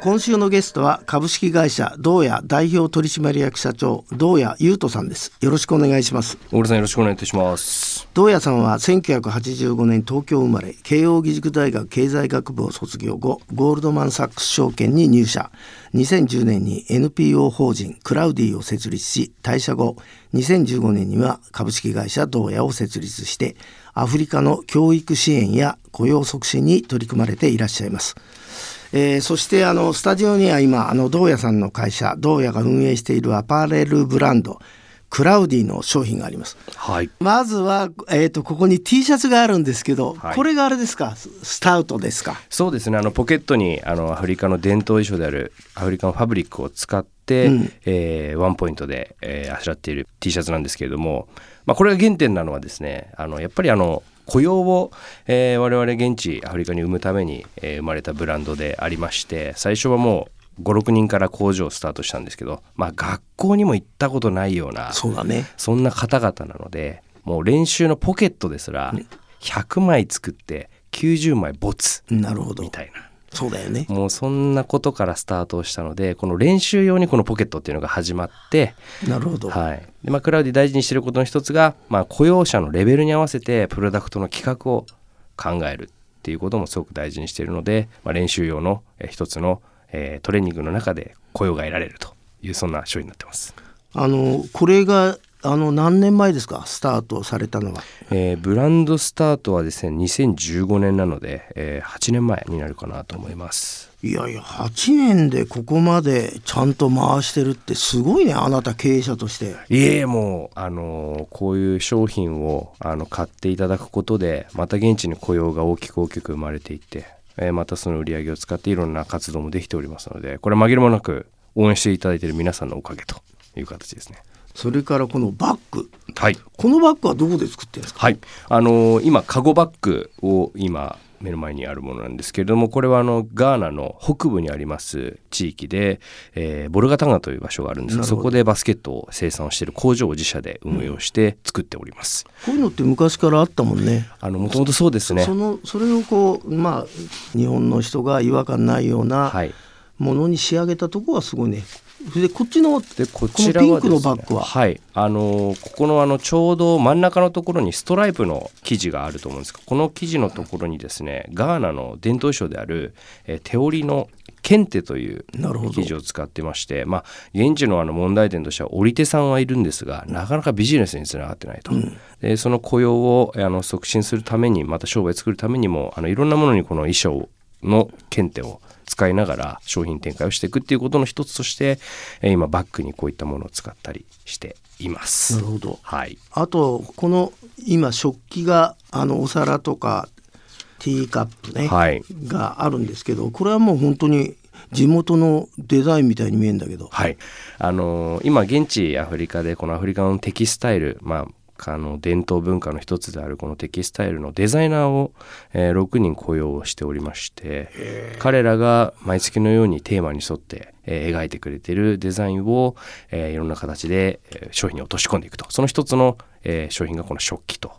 今週のゲストは株式会社道屋代表取締役社長道屋優斗さんです。よろしくお願いします。小倉さんよろしくお願いいたします。道屋さんは1985年東京生まれ慶應義塾大学経済学部を卒業後ゴールドマン・サックス証券に入社。2010年に NPO 法人クラウディを設立し退社後2015年には株式会社道屋を設立してアフリカの教育支援や雇用促進に取り組まれていらっしゃいます。えー、そしてあのスタジオには今あの道屋さんの会社道屋が運営しているアパレルブランドクラウディの商品があります。はい。まずはえっ、ー、とここに T シャツがあるんですけど、はい、これがあれですか、スタウトですか？そうですね。あのポケットにあのアフリカの伝統衣装であるアフリカのファブリックを使って、うん、えー、ワンポイントで、えー、あしらっている T シャツなんですけれども、まあこれが原点なのはですね、あのやっぱりあの雇用を、えー、我々現地アフリカに生むために、えー、生まれたブランドでありまして最初はもう56人から工場をスタートしたんですけど、まあ、学校にも行ったことないようなそうだ、ね、そんな方々なのでもう練習のポケットですら100枚作って90枚没みたいなそうだよね。もうそんなことからスタートしたのでこの練習用にこのポケットっていうのが始まってなるほど、はい。でまあ、クラウディ大事にしてることの一つが、まあ、雇用者のレベルに合わせてプロダクトの企画を考えるっていうこともすごく大事にしているので、まあ、練習用の一つの、えー、トレーニングの中で雇用が得られるというそんな商品になってます。あのこれがあの何年前ですか？スタートされたのは、えー、ブランドスタートはですね2015年なので、えー、8年前になるかなと思います。いやいや8年でここまでちゃんと回してるってすごいねあなた経営者として。いえもうあのこういう商品をあの買っていただくことでまた現地に雇用が大きく大きく生まれていってえまたその売り上げを使っていろんな活動もできておりますのでこれは紛れもなく応援していただいている皆さんのおかげという形ですね。それからこのバッグ、はい、このバッグはどこで作ってるんですか、はい。あのー、今カゴバッグを今目の前にあるものなんですけれどもこれはあのガーナの北部にあります地域で、えー、ボルガタガという場所があるんです。がそこでバスケットを生産をしている工場を自社で運営をして作っております、うん、こういうのって昔からあったもんね。あのもともとそうですね。そのそれをこうまあ日本の人が違和感ないようなものに仕上げたところはすごいねでこっちのでこちらは、ね、ピンクのバッグは？はい。あのここのあのちょうど真ん中のところにストライプの生地があると思うんですがこの生地のところにですねガーナの伝統衣装である、えー、手織りのケンテという生地を使ってまして、まあ、現地のあの問題点としては織り手さんはいるんですがなかなかビジネスにつながってないと、うん、でその雇用をあの促進するためにまた商売作るためにもあのいろんなものにこの衣装のケンテを使いながら商品展開をしていくっていうことの一つとして今バッグにこういったものを使ったりしています。なるほど。はい。あとこの今食器があのお皿とかティーカップね、はい、があるんですけどこれはもう本当に地元のデザインみたいに見えるんだけど、はいあのー、今現地アフリカでこのアフリカのテキスタイル、まあ、あの伝統文化の一つであるこのテキスタイルのデザイナーを、えー、6人雇用しておりまして彼らが毎月のようにテーマに沿って、えー、描いてくれているデザインを、えー、いろんな形で、えー、商品に落とし込んでいくと。その一つの、えー、商品がこの食器と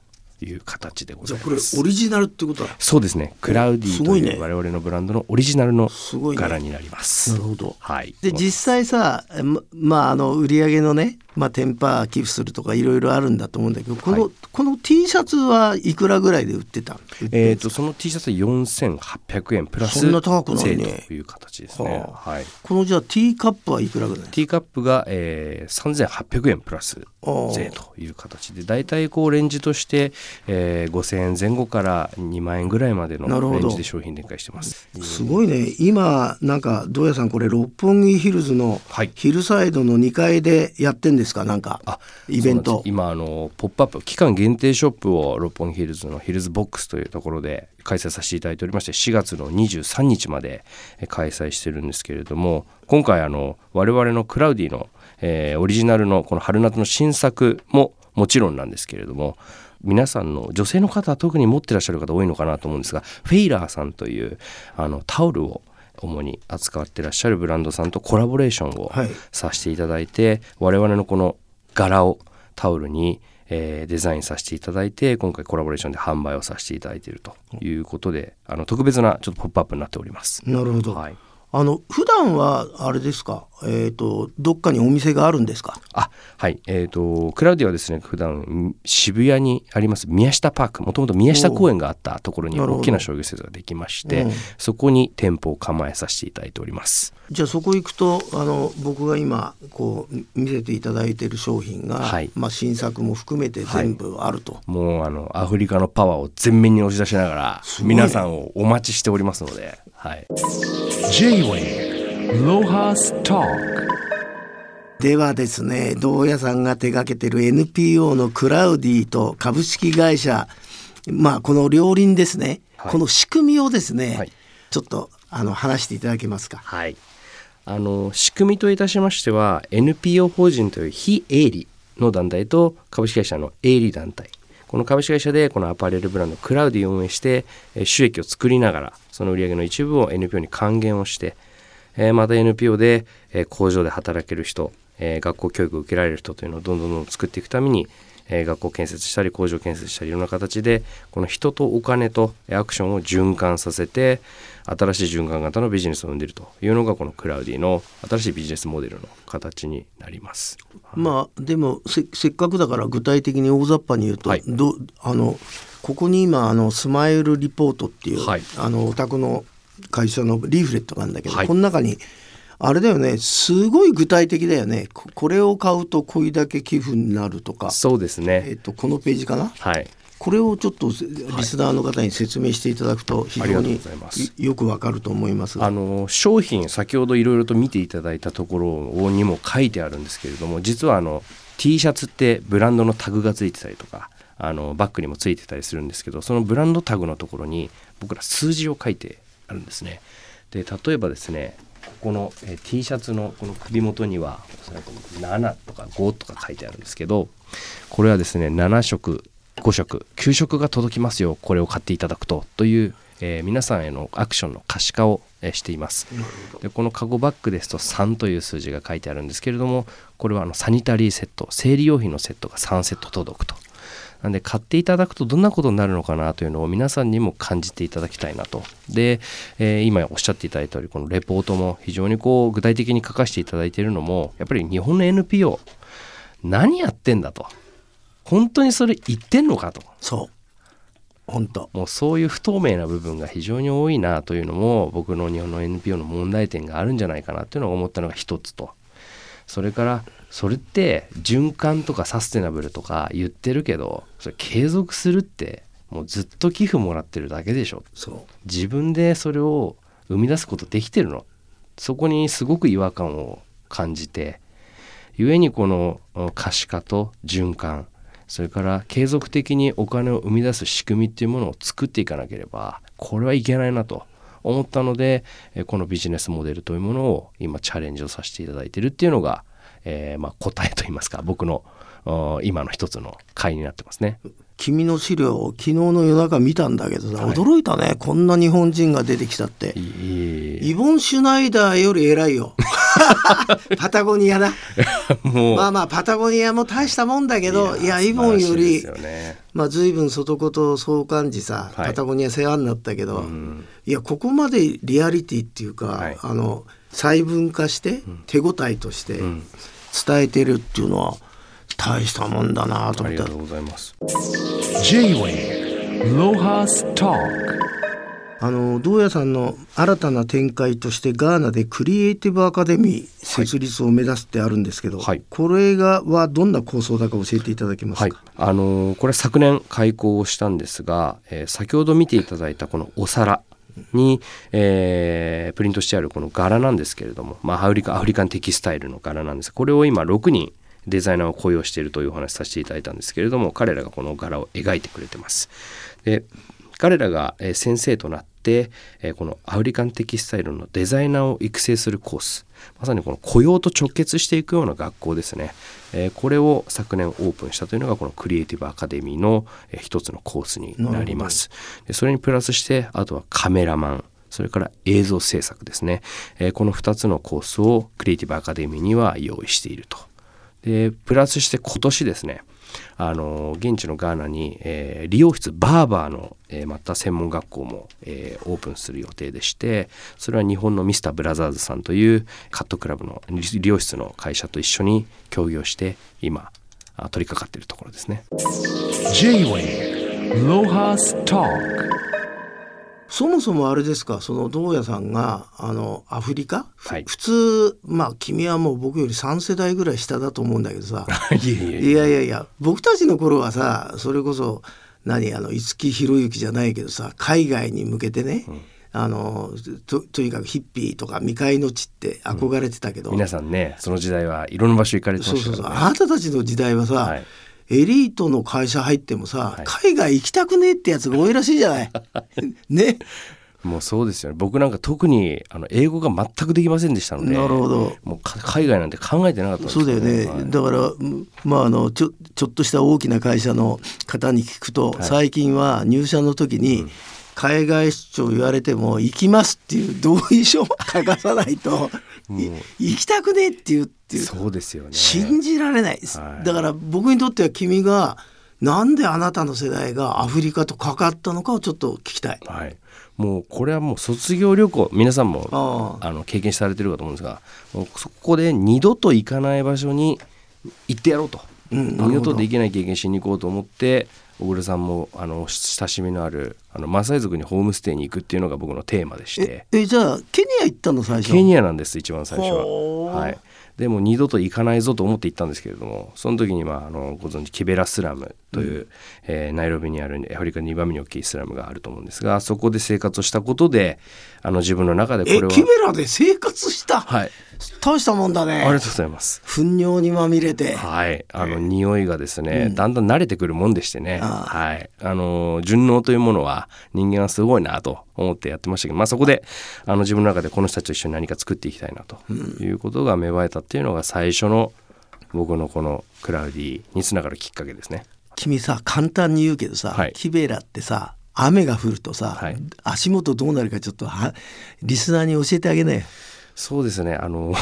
いう形でございます。これオリジナルってことだ。そうですね。クラウディという我々のブランドのオリジナルの柄になります。すね、なるほど。はい。で実際さ、まああの売り上げのね、まあテンパー寄付するとかいろいろあるんだと思うんだけど、この、はい、この T シャツはいくらぐらいで売ってた？えっ、ー、とその T シャツ四千八百円プラスそんな高くないねという形ですね。はあ、はい。このじゃあ T カップはいくらぐらい？T カップが、えー、三千八百円プラス税という形で、だいたいこうレンジとして、えー、5,000円前後から2万円ぐらいまでのレンジで商品展開してます。すごいね今なんかどうやさんこれ六本木ヒルズのヒルサイドの2階でやってんですか？なんかイベント今あのポップアップ期間限定ショップを六本木ヒルズのヒルズボックスというところで開催させていただいておりまして4月の23日まで開催してるんですけれども今回あの我々のクラウディのえー、オリジナルのこの春夏の新作ももちろんなんですけれども皆さんの女性の方は特に持ってらっしゃる方多いのかなと思うんですがフェイラーさんというあのタオルを主に扱ってらっしゃるブランドさんとコラボレーションをさせていただいて、はい、我々のこの柄をタオルにえーデザインさせていただいて今回コラボレーションで販売をさせていただいているということであの特別なちょっとポップアップになっております。なるほど、はい。あの普段はあれですか？えっ、とどっかにお店があるんですか？あはい。えー、とクラウディはですね普段ん渋谷にあります宮下パーク。もともと宮下公園があったところに大きな商業施設ができまして、うん。そこに店舗を構えさせていただいております。じゃあそこ行くとあの僕が今こう見せていただいている商品が、はい。まあ、新作も含めて全部あると、もうあのアフリカのパワーを全面に押し出しながら皆さんをお待ちしておりますので、はい、J-Way ではですね銅屋さんが手掛けてる NPO のクラウディと株式会社まあこの両輪ですね、はい。この仕組みをですね、はい。ちょっとあの話していただけますか？はい、あの仕組みといたしましては NPO 法人という非営利の団体と株式会社の営利団体。この株式会社でこのアパレルブランドクラウディを運営してえー収益を作りながらその売上の一部を NPO に還元をしてえーまた NPO でえー工場で働ける人えー学校教育を受けられる人というのをどんどんどんどん作っていくためにえー学校建設したり工場建設したりいろんな形でこの人とお金とえーアクションを循環させて新しい循環型のビジネスを生んでいるというのがこのクラウディの新しいビジネスモデルの形になります。まあでもせせっかくだから具体的に大雑把に言うと、はい。どあのここに今あのスマイルリポートっていう、はい。あのお宅の会社のリーフレットがあるんだけど、はい。この中にあれだよねすごい具体的だよね。ここれを買うとこれだけ寄付になるとか、そうですえっね。と、このページかな？はい。これをちょっとリスナーの方に説明していただくと非常によくわかると思います。があの商品先ほどいろいろと見ていただいたところにも書いてあるんですけれども実はあの T シャツってブランドのタグがついてたりとかあのバッグにもついてたりするんですけどそのブランドタグのところに僕ら数字を書いてあるんですね。で例えばですねここのえ T シャツのこの首元にはおそらく7とか5とか書いてあるんですけどこれはですね7色5色9色が届きますよこれを買っていただくとという、えー皆さんへのアクションの可視化を、えしています。でこのカゴバッグですと3という数字が書いてあるんですけれどもこれはあのサニタリーセット生理用品のセットが3セット届くと。なんで買っていただくとどんなことになるのかなというのを皆さんにも感じていただきたいなと。で、えー今おっしゃっていただいた通りこのレポートも非常にこう具体的に書かせていただいているのもやっぱり日本の NPO 何やってんだと。本当にそれ言ってんのかと。そう。本当。もうそういう不透明な部分が非常に多いなというのも僕の日本の NPO の問題点があるんじゃないかなというのを思ったのが一つとそれからそれって循環とかサステナブルとか言ってるけどそれ継続するってもうずっと寄付もらってるだけでしょ。そう。自分でそれを生み出すことできてるの。そこにすごく違和感を感じて故にこのうん可視化と循環それから継続的にお金を生み出す仕組みっていうものを作っていかなければこれはいけないなと思ったのでえこのビジネスモデルというものを今チャレンジをさせていただいているっていうのが、えーまあ、答えといいますか僕のうん今の一つの回になってますね。君の資料を昨日の夜中見たんだけどさ、はい。驚いたね。こんな日本人が出てきたって。イボン・シュナイダーより偉いよ パタゴニアな。もう。まあまあパタゴニアも大したもんだけどいやイボンよりね。まあ随分外こと相関時さ、はい。パタゴニア世話になったけど、ん。いやここまでリアリティっていうか、はい。あの細分化して手応えとしてん。伝えてるっていうのは大したもんだなと思った。ありがとうございます。J-Way Lohas Talk あの銅屋さんの新たな展開としてガーナでクリエイティブアカデミー設立を目指すってあるんですけど、はい。これがはどんな構想だか教えていただけますはい。か、、あのーこれ昨年開講をしたんですが、えー先ほど見ていただいたこのお皿に、えープリントしてあるこの柄なんですけれども、まあ、アフリカアフリカンテキスタイルの柄なんです。これを今6人デザイナーを雇用しているというお話しさせていただいたんですけれども彼らがこの柄を描いてくれてます。で彼らがえー先生となってえーこのアフリカンテキスタイルのデザイナーを育成するコースまさにこの雇用と直結していくような学校ですね、えーこれを昨年オープンしたというのがこのクリエイティブアカデミーのえー一つのコースになります。でそれにプラスしてあとはカメラマンそれから映像制作ですね、えーこの2つのコースをクリエイティブアカデミーには用意していると。でプラスして今年ですねあの現地のガーナに、えー理容室バーバーの、えーまた専門学校も、えーオープンする予定でしてそれは日本のミスターブラザーズさんというカットクラブの理容室の会社と一緒に協業して今あ取り掛かっているところですね。J-Way ロハストークそもそもあれですかその銅屋さんがあのアフリカ、ふはい。普通まあ君はもう僕より3世代ぐらい下だと思うんだけどさ。いやいやいや僕たちの頃はさそれこそ何？あの五木ひろゆきじゃないけどさ海外に向けてね、あのととにかくヒッピーとか未開の地って憧れてたけど、皆さんねその時代はいろんな場所行かれてまそうそうそう。したからね。あなたたちの時代はさ、はいエリートの会社入ってもさ、はい。海外行きたくねえってやつが多いらしいじゃない。ね。もうそうですよね。僕なんか特にあの英語が全くできませんでしたのでなるほど。もうか海外なんて考えてなかったんですそうだよね、はい。だからうんまああのちょちょっとした大きな会社の方に聞くと、最近は入社の時に、海外出張言われても行きますっていう同意書を書かさないとい行きたくねえっていうっていうそうですよね。信じられないです、はい。だから僕にとっては君がなんであなたの世代がアフリカと関わったのかをちょっと聞きたい。はい、もうこれはもう卒業旅行皆さんもああ。の経験されてるかと思うんですがそこで二度と行かない場所に行ってやろうと、うん二度とできない経験しに行こうと思って小倉さんもあの親しみのあるあのマサイ族にホームステイに行くっていうのが僕のテーマでして。ええじゃあケニア行ったの？最初。ケニアなんです一番最初は。はい。でも二度と行かないぞと思って行ったんですけれどもその時に、まあ、あのご存知キベラスラムという、えーナイロビにあるアフリカ2番目に大きいスラムがあると思うんですがそこで生活をしたことであの自分の中でこれは。えキベラで生活した、はい。大したもんだね。ありがとうございます。糞尿にまみれて。はい、あの匂いがですね、だんだん慣れてくるもんでしてね、あはい、あの順応というものは人間はすごいなと思ってやってましたけど、まあそこであの自分の中でこの人たちと一緒に何か作っていきたいなということが芽生えたっていうのが最初の僕のこのクラウディにつながるきっかけですね。君さ簡単に言うけどさ、はい。キベラってさ雨が降るとさ、はい足元どうなるかちょっとはリスナーに教えてあげなよ。そうですねあの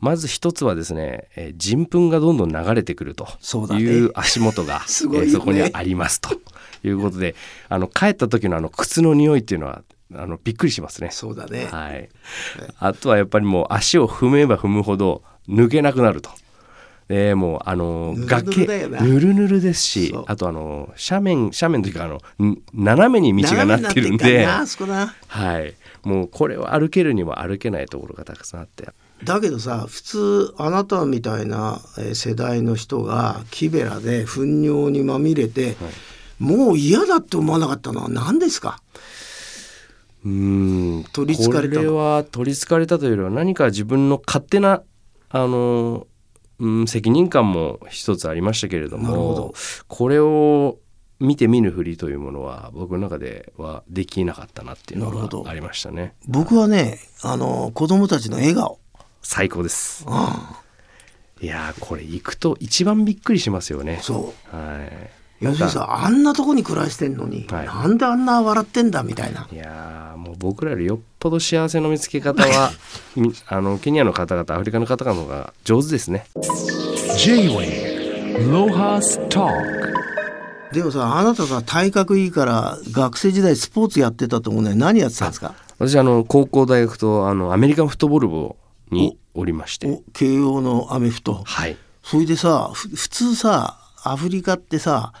まず一つはですね、えー人糞がどんどん流れてくるという足元が すごいよねえーそこにはありますと いうことであの帰った時のあの靴の匂いっていうのはあのびっくりしますね。そうだね。はい、あとはやっぱりもう足を踏めば踏むほど抜けなくなると。でもうあの崖ぬるぬるですしあとあの斜面斜面というかあのん斜めに道がなってるんで。はい、もうこれは歩けるにも歩けないところがたくさんあって。だけどさ普通あなたみたいなえー世代の人がキベラで糞尿にまみれて、もう嫌だって思わなかったのは何ですか？うーん取り憑かれたの。これは取り憑かれたというよりは何か自分の勝手なあの、うん、責任感も一つありましたけれどもこれを見て見ぬふりというものは僕の中ではできなかったなっていうのがありましたね。僕はねあの子供たちの笑顔、最高です。うん、いやーこれ行くと一番びっくりしますよね。そう。はい要するにさあんなとこに暮らしてんのに、はい。なんであんな笑ってんだみたいな。いやーもう僕らよりよっぽど幸せの見つけ方は みあのケニアの方々アフリカの方々の方が上手ですね。でもさあなたさ体格いいから学生時代スポーツやってたと思うね何やってたんですか？私あの高校大学とあのアメリカンフットボール部におりまして。お慶応のアメフト。はい。それでさふ普通さアフリカってさ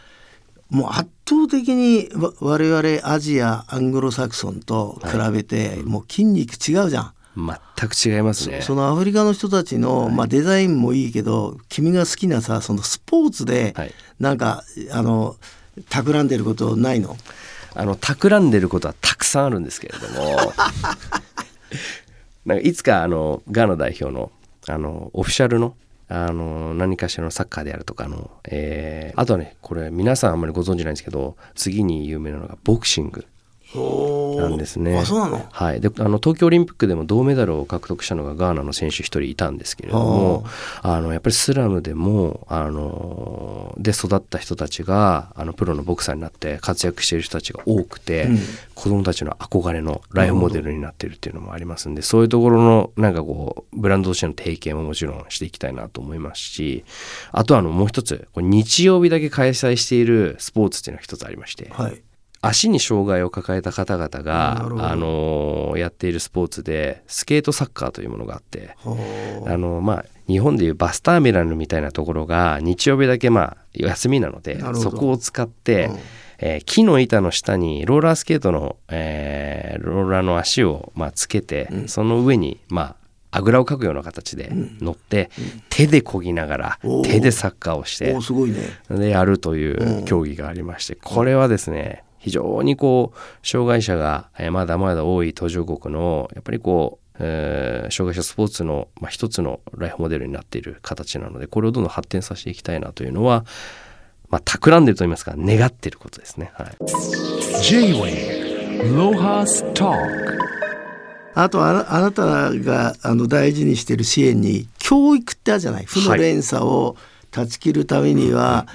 もう圧倒的にわ我々アジアアングロサクソンと比べて、もう筋肉違うじゃん。全く違いますね。そのアフリカの人たちの、まあ、デザインもいいけど君が好きなさそのスポーツで、はい。なんかあの企んでることないの？あの企んでることはたくさんあるんですけれども。なんかいつかあのガーナ代表のあのオフィシャルのあの何かしらのサッカーであるとかの、えーあとはねこれ皆さんあんまりご存知ないんですけど次に有名なのがボクシング。おなんですね。あそうなの？はい、であの東京オリンピックでも銅メダルを獲得したのがガーナの選手一人いたんですけれどもあのやっぱりスラムでもあので育った人たちがあのプロのボクサーになって活躍している人たちが多くて、うん子供たちの憧れのライフモデルになっているっていうのもありますんでそういうところのなんかこうブランドとしての提携ももちろんしていきたいなと思いますしあとはあのもう一つこれ日曜日だけ開催しているスポーツっていうのが一つありまして。はい足に障害を抱えた方々ながあのやっているスポーツでスケートサッカーというものがあって、はあのまあ、日本でいうバスターミナルみたいなところが日曜日だけまあ休みなのでそこを使って、うん。えー木の板の下にローラースケートの、えーローラーの足をまあつけて、うん。その上にまああぐらをかくような形で乗って、手で漕ぎながら手でサッカーをしておーすごいね。でやるといううん。競技がありまして、これはですね非常にこう障害者がえーまだまだ多い途上国のやっぱりこう、えー障害者スポーツの、まあ、一つのライフモデルになっている形なのでこれをどんどん発展させていきたいなというのは、まあ、企んでると言いますか願っていることですね。はい、J-Way Lohas Talk あとあなあなたがあの大事にしてる支援に教育ってあるじゃない。負の連鎖を断ち切るためには、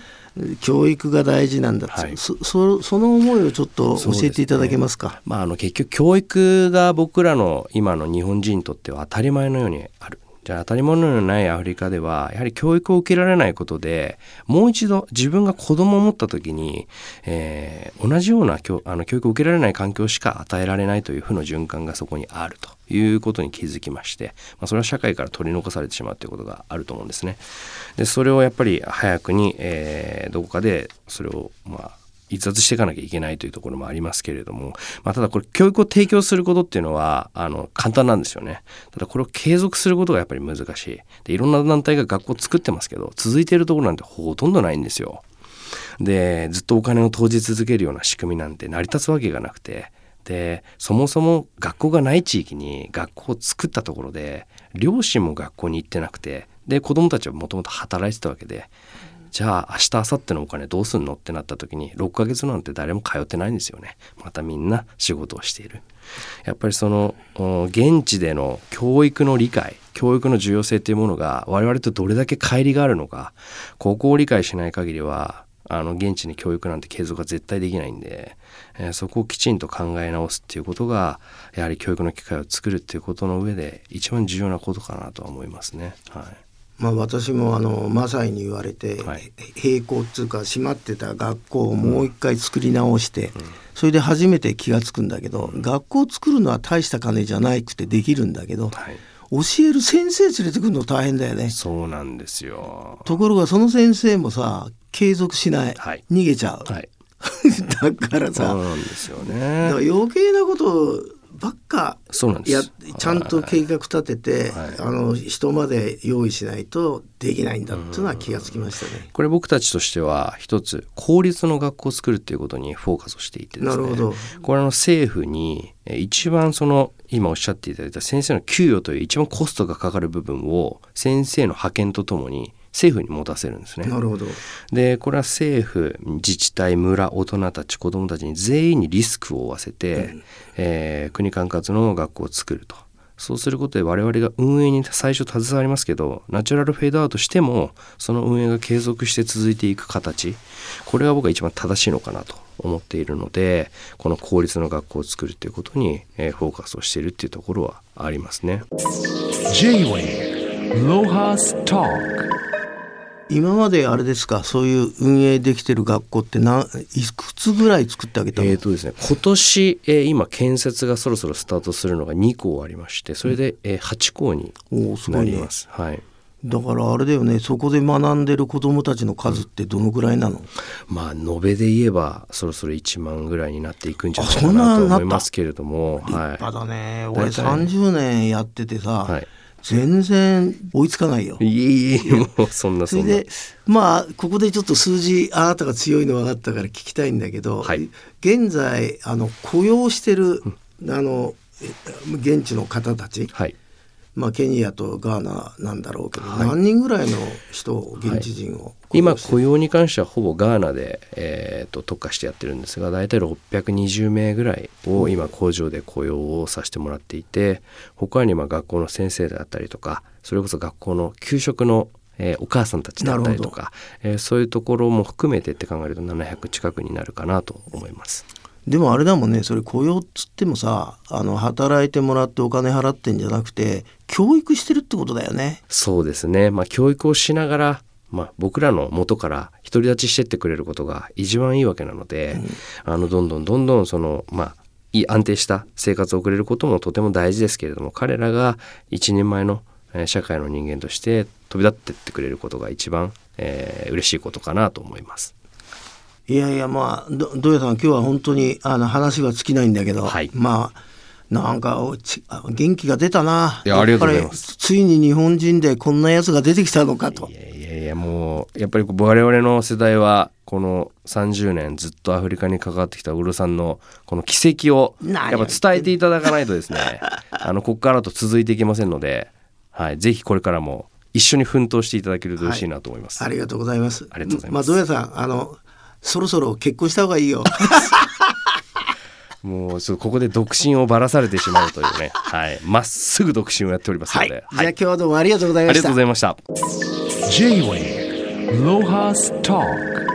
教育が大事なんだって、はい。そそその思いをちょっと教えていただけますか？まあ、あの結局教育が僕らの今の日本人にとっては当たり前のようにある。じゃあ当たり前のようにないアフリカではやはり教育を受けられないことでもう一度自分が子供を持った時に、えー同じような教あの教育を受けられない環境しか与えられないという負の循環がそこにあるということに気づきまして、まあ、それは社会から取り残されてしまうということがあると思うんですね。でそれをやっぱり早くに、えーどこかでそれをまあ逸脱していかなきゃいけないというところもありますけれども、まあ、ただこれ教育を提供することっていうのはあの簡単なんですよね。ただこれを継続することがやっぱり難しい。でいろんな団体が学校作ってますけど続いているところなんてほとんどないんですよ。でずっとお金を投じ続けるような仕組みなんて成り立つわけがなくてでそもそも学校がない地域に学校を作ったところで両親も学校に行ってなくてで子どもたちはもともと働いてたわけでじゃあ明日明後日のお金どうすんのってなった時に6ヶ月なんて誰も通ってないんですよね。またみんな仕事をしている。やっぱりその現地での教育の理解教育の重要性というものが我々とどれだけ乖離があるのかここを理解しない限りはあの現地に教育なんて継続が絶対できないんで、えーそこをきちんと考え直すっていうことがやはり教育の機会を作るっていうことの上で一番重要なことかなとは思いますね。はいまあ、私もあのマサイに言われて、はい閉校っていうか閉まってた学校をもう一回作り直して、それで初めて気が付くんだけど、学校を作るのは大した金じゃないくてできるんだけど、はい教える先生連れてくるの大変だよね。そうなんですよ。ところがその先生もさ継続しない、はい。逃げちゃう、はい、だからそうさなんですよね。余計なことばっかそうなんです。やちゃんと計画立てて、はい。あの人まで用意しないとできないんだっていうのは気がつきましたね。これ僕たちとしては一つ公立の学校を作るっていうことにフォーカスをしていてですね。なるほど。これあの政府にえ一番その今おっしゃっていただいた先生の給与という一番コストがかかる部分を先生の派遣とともに政府に持たせるんですね。なるほど。でこれは政府自治体村大人たち子どもたちに全員にリスクを負わせて、えー国管轄の学校を作るとそうすることで我々が運営に最初携わりますけどナチュラルフェードアウトしてもその運営が継続して続いていく形これが僕は一番正しいのかなと思っているのでこの公立の学校を作るということに、えーフォーカスをしているっていうところはありますね。J-Way Lohas Talk 今まであれですか？そういう運営できてる学校って何いくつぐらい作ってあげたの、えーとですね、今年、えー今建設がそろそろスタートするのが2校ありましてそれで、えー8校にないります。はい。だからあれだよね。そこで学んでる子どもたちの数ってどのぐらいなの、まあ延べで言えばそろそろ1万ぐらいになっていくんじゃないあかなと思いますけれども、立はい派だね、俺大体30年やっててさ、はい全然追いつかないよ。いえいえもうそんなそれでまあここでちょっと数字あなたが強いの分かったから聞きたいんだけど、はい。現在あの雇用してる、あのえ現地の方たちはいまあ、ケニアとガーナなんだろうけど、何人ぐらいの人現地人を今雇用に関してはほぼガーナで、えー、と特化してやってるんですが大体620名ぐらいを今工場で雇用をさせてもらっていて他にまあ学校の先生であったりとかそれこそ学校の給食のえー、お母さんたちだったりとか、えー、そういうところも含めてって考えると700近くになるかなと思います。でもあれだもんねそれ雇用っつってもさあの働いてもらってお金払ってんじゃなくて教育してるってことだよね。そうですね、まあ、教育をしながらまあ、僕らの元から独り立ちしてってくれることが一番いいわけなので、うん、あのどんどんどんどんそのまあいい安定した生活を送れることもとても大事ですけれども彼らが一人前の社会の人間として飛び立ってってくれることが一番、えー、嬉しいことかなと思います。いやいやまあど土屋さん今日は本当にあの話は尽きないんだけど、はい、まあなんか元気が出たな。いやありがとうございます。ついに日本人でこんなやつが出てきたのかと。いやいやいやもうやっぱり我々の世代はこの30年ずっとアフリカに関わってきたウルさんのこの奇跡をやっぱ伝えていただかないとですね あのここからと続いていきませんので、はい、ぜひこれからも一緒に奮闘していただけると嬉しいなと思います。はい、ありがとうございます。ありがとうございます。まあ、どうやさんあのそろそろ結婚した方がいいよ。もうここで独身をばらされてしまうというね、はい、まっすぐ独身をやっておりますので、はい、じゃあ今日はどうもありがとうございました。ありがとうございました。J-Way ロハスター